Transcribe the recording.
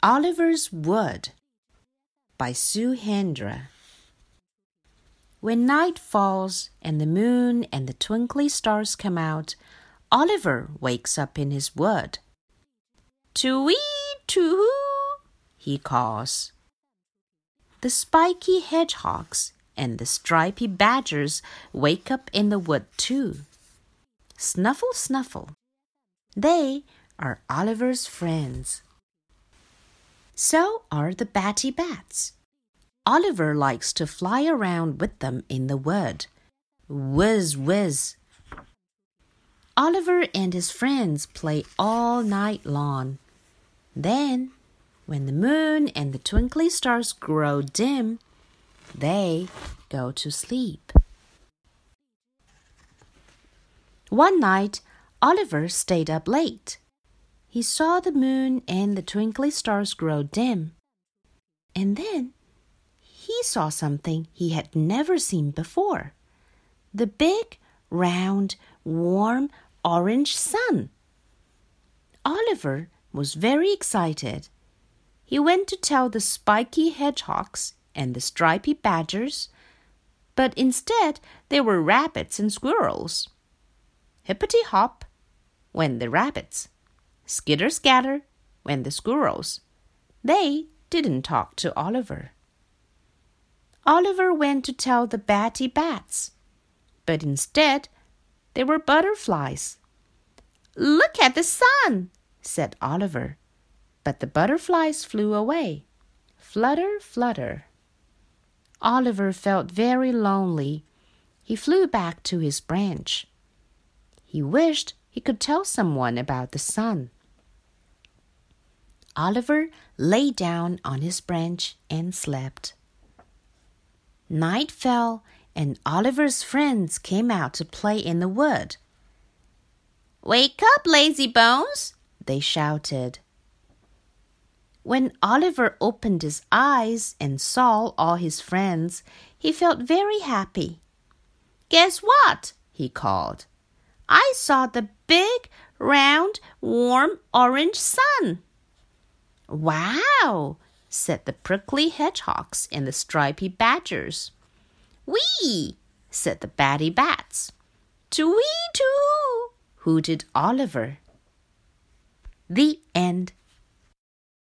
Oliver's Wood by Sue Hendra. When night falls and the moon and the twinkly stars come out, Oliver wakes up in his wood. Too-wee, too-hoo, he calls. The spiky hedgehogs and the stripy badgers wake up in the wood too. Snuffle, snuffle. They are Oliver's friends. So are the batty bats. Oliver likes to fly around with them in the wood. Whiz, whiz. Oliver and his friends play all night long. Then, when the moon and the twinkly stars grow dim, they go to sleep. One night, Oliver stayed up late. He saw the moon and the twinkly stars grow dim. And then he saw something he had never seen before the big, round, warm, orange sun. Oliver was very excited. He went to tell the spiky hedgehogs and the stripy badgers, but instead they were rabbits and squirrels. Hippity hop went the rabbits. Skitter scatter went the squirrels. They didn't talk to Oliver. Oliver went to tell the batty bats, but instead they were butterflies. Look at the sun, said Oliver. But the butterflies flew away. Flutter, flutter. Oliver felt very lonely. He flew back to his branch. He wished he could tell someone about the sun. Oliver lay down on his branch and slept. Night fell, and Oliver's friends came out to play in the wood. Wake up, lazy bones! they shouted. When Oliver opened his eyes and saw all his friends, he felt very happy. Guess what? he called. I saw the big, round, warm orange sun. Wow, said the prickly hedgehogs and the stripy badgers. Wee, said the batty bats. Too-wee, too, hooted Oliver. The end.